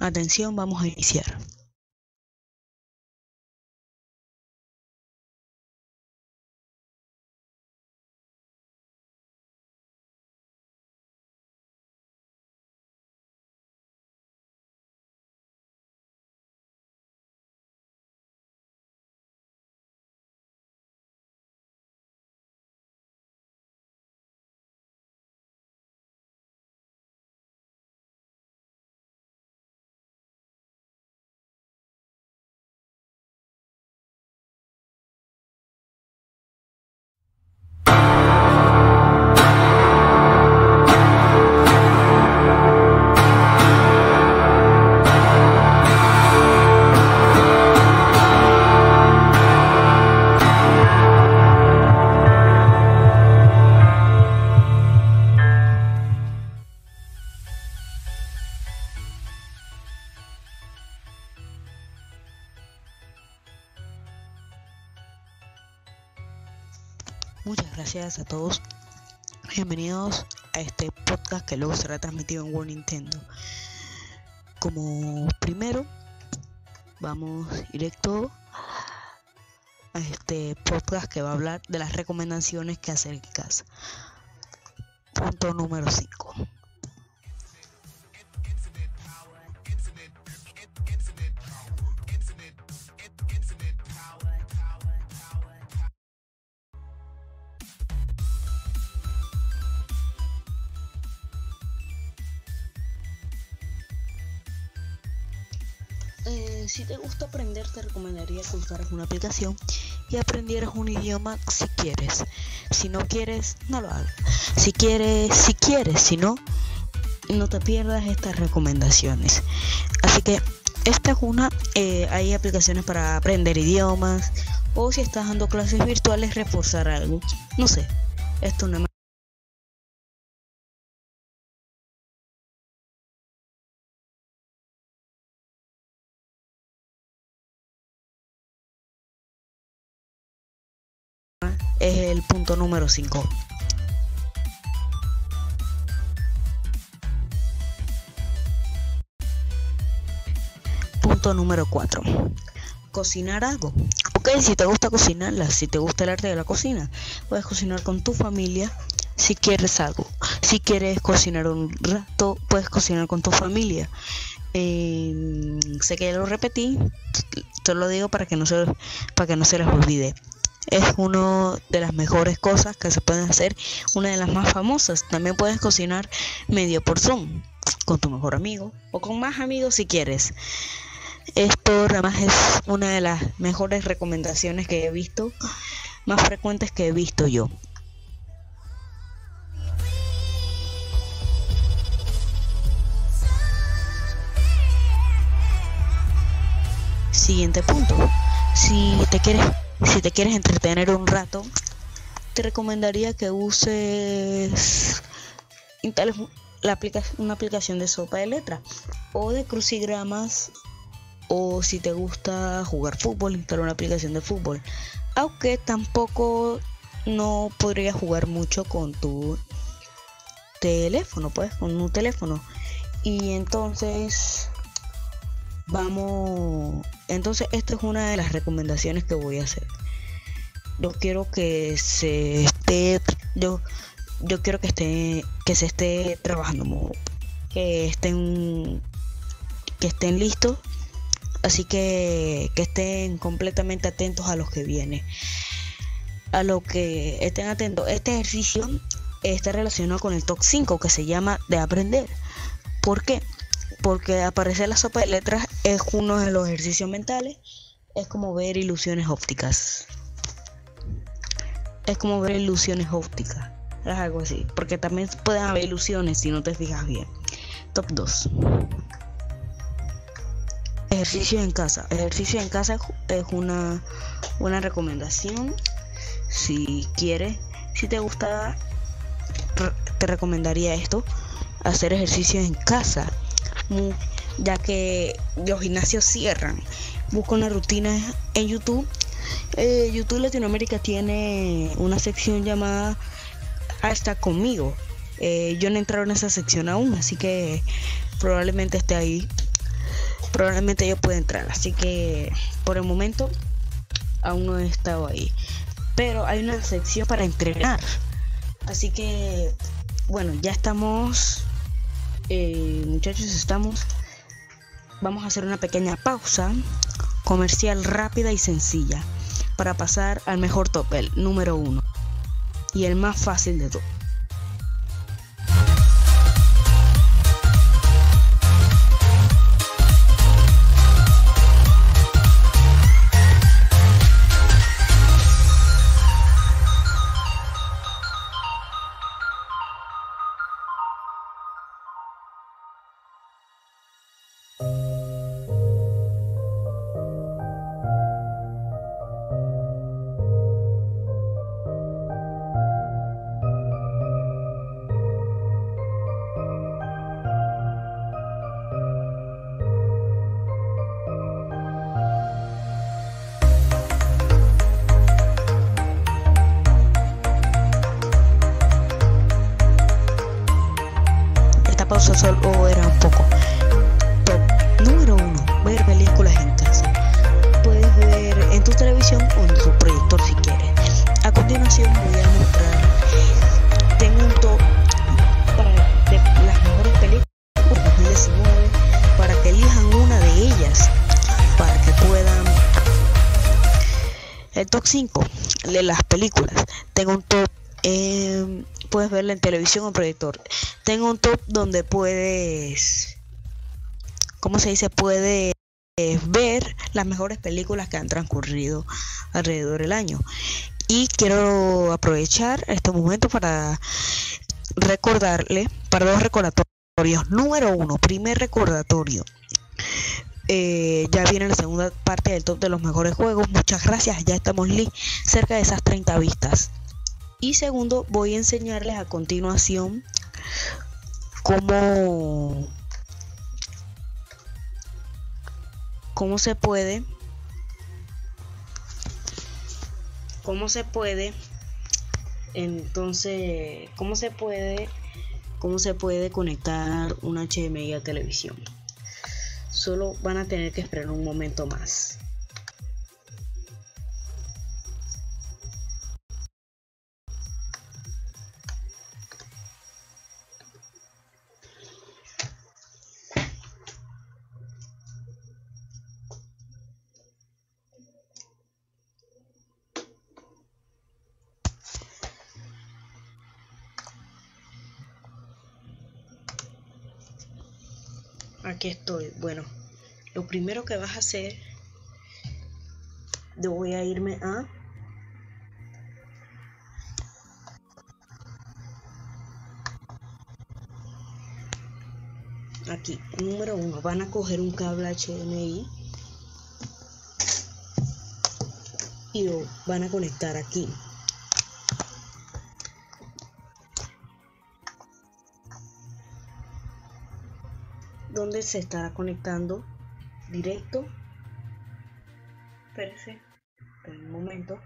Atención, vamos a iniciar. Gracias a todos. Bienvenidos a este podcast que luego será transmitido en World Nintendo. Como primero, vamos directo a este podcast que va a hablar de las recomendaciones que hacer en casa. Punto número 5. Aprender, te recomendaría que una aplicación y aprendieras un idioma si quieres. Si no quieres, no lo hagas. Si quieres, si quieres, si no, no te pierdas estas recomendaciones. Así que esta es una, eh, hay aplicaciones para aprender idiomas o si estás dando clases virtuales, reforzar algo. No sé, esto no me punto número 5. Punto número 4. Cocinar algo. Ok, si te gusta cocinarla, si te gusta el arte de la cocina, puedes cocinar con tu familia si quieres algo. Si quieres cocinar un rato, puedes cocinar con tu familia. Eh, sé que ya lo repetí, te lo digo para que no se, para que no se les olvide es una de las mejores cosas que se pueden hacer, una de las más famosas. También puedes cocinar medio por Zoom con tu mejor amigo o con más amigos si quieres. Esto además es una de las mejores recomendaciones que he visto, más frecuentes que he visto yo. Siguiente punto. Si te quieres si te quieres entretener un rato, te recomendaría que uses la una aplicación de sopa de letra o de crucigramas o si te gusta jugar fútbol, instalar una aplicación de fútbol. Aunque tampoco no podrías jugar mucho con tu teléfono, pues, con un teléfono. Y entonces vamos entonces esta es una de las recomendaciones que voy a hacer. Yo quiero que se esté yo yo quiero que esté que se esté trabajando que estén que estén listos así que que estén completamente atentos a lo que viene a lo que estén atentos. Este ejercicio está relacionado con el top 5 que se llama de aprender. ¿por qué? Porque aparecer la sopa de letras es uno de los ejercicios mentales, es como ver ilusiones ópticas. Es como ver ilusiones ópticas, es algo así, porque también pueden haber ilusiones si no te fijas bien. Top 2. Ejercicio en casa. Ejercicio en casa es una buena recomendación. Si quieres, si te gusta, te recomendaría esto. Hacer ejercicio en casa ya que los gimnasios cierran. Busco una rutina en YouTube. Eh, YouTube Latinoamérica tiene una sección llamada Hasta conmigo. Eh, yo no he en esa sección aún, así que probablemente esté ahí. probablemente yo pueda entrar. Así que por el momento aún no he estado ahí. Pero hay una sección para entrenar. Así que, bueno, ya estamos, eh, muchachos, estamos. Vamos a hacer una pequeña pausa comercial rápida y sencilla para pasar al mejor top, el número uno y el más fácil de todos. Pausa solo era un poco. Top número uno, ver películas en casa. Puedes ver en tu televisión o en tu proyector si quieres. A continuación voy a mostrar, tengo un top para de las mejores películas de 2019 para que elijan una de ellas para que puedan el top 5 de las películas tengo un top eh, puedes verla en televisión o proyector. Tengo un top donde puedes, ¿cómo se dice? Puedes ver las mejores películas que han transcurrido alrededor del año. Y quiero aprovechar este momento para recordarle, para dos recordatorios. Número uno, primer recordatorio. Eh, ya viene la segunda parte del top de los mejores juegos. Muchas gracias, ya estamos cerca de esas 30 vistas. Y segundo, voy a enseñarles a continuación cómo, cómo se puede cómo se puede entonces cómo se puede cómo se puede conectar un HDMI a televisión. Solo van a tener que esperar un momento más aquí estoy. Bueno, lo primero que vas a hacer, yo voy a irme a aquí, número uno, van a coger un cable HDMI y lo van a conectar aquí. Donde se estará conectando directo. Espérese, un momento.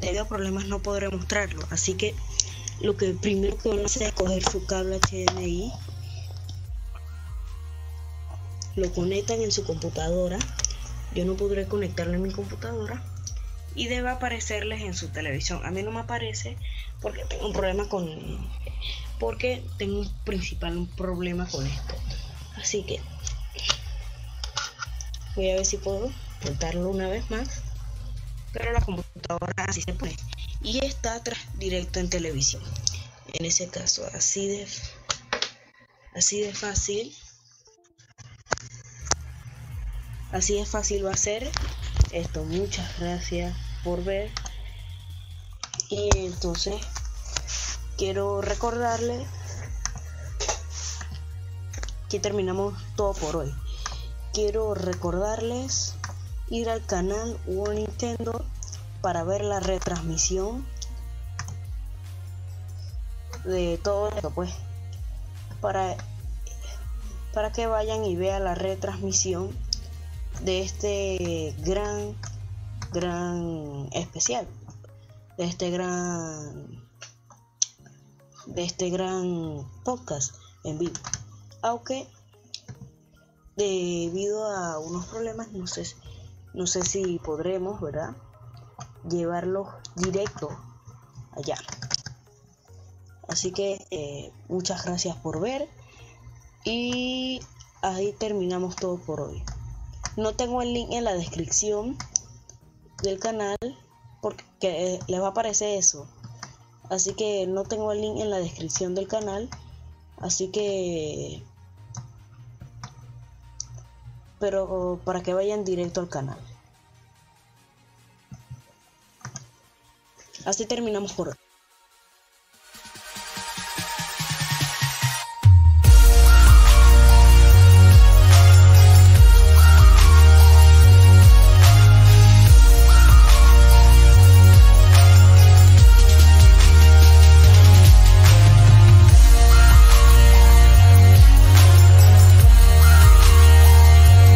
Debido a problemas no podré mostrarlo. Así que lo que primero que van a hacer es coger su cable HDMI, lo conectan en su computadora. Yo no podré conectarlo en mi computadora y debe aparecerles en su televisión. A mí no me aparece porque tengo un problema con porque tengo un principal problema con esto. Así que voy a ver si puedo intentarlo una vez más pero la computadora así se pone y está atrás directo en televisión. En ese caso así de así de fácil así de fácil va a ser esto. Muchas gracias por ver. Y entonces quiero recordarle que terminamos todo por hoy. Quiero recordarles ir al canal World Nintendo para ver la retransmisión de todo esto, pues, para, para que vayan y vean la retransmisión de este gran, gran especial, de este gran, de este gran podcast en vivo. Aunque debido a unos problemas, no sé, no sé si podremos, ¿verdad? Llevarlo directo allá. Así que eh, muchas gracias por ver y ahí terminamos todo por hoy. No tengo el link en la descripción del canal porque les va a aparecer eso. Así que no tengo el link en la descripción del canal. Así que... Pero para que vayan directo al canal. Así terminamos por hoy.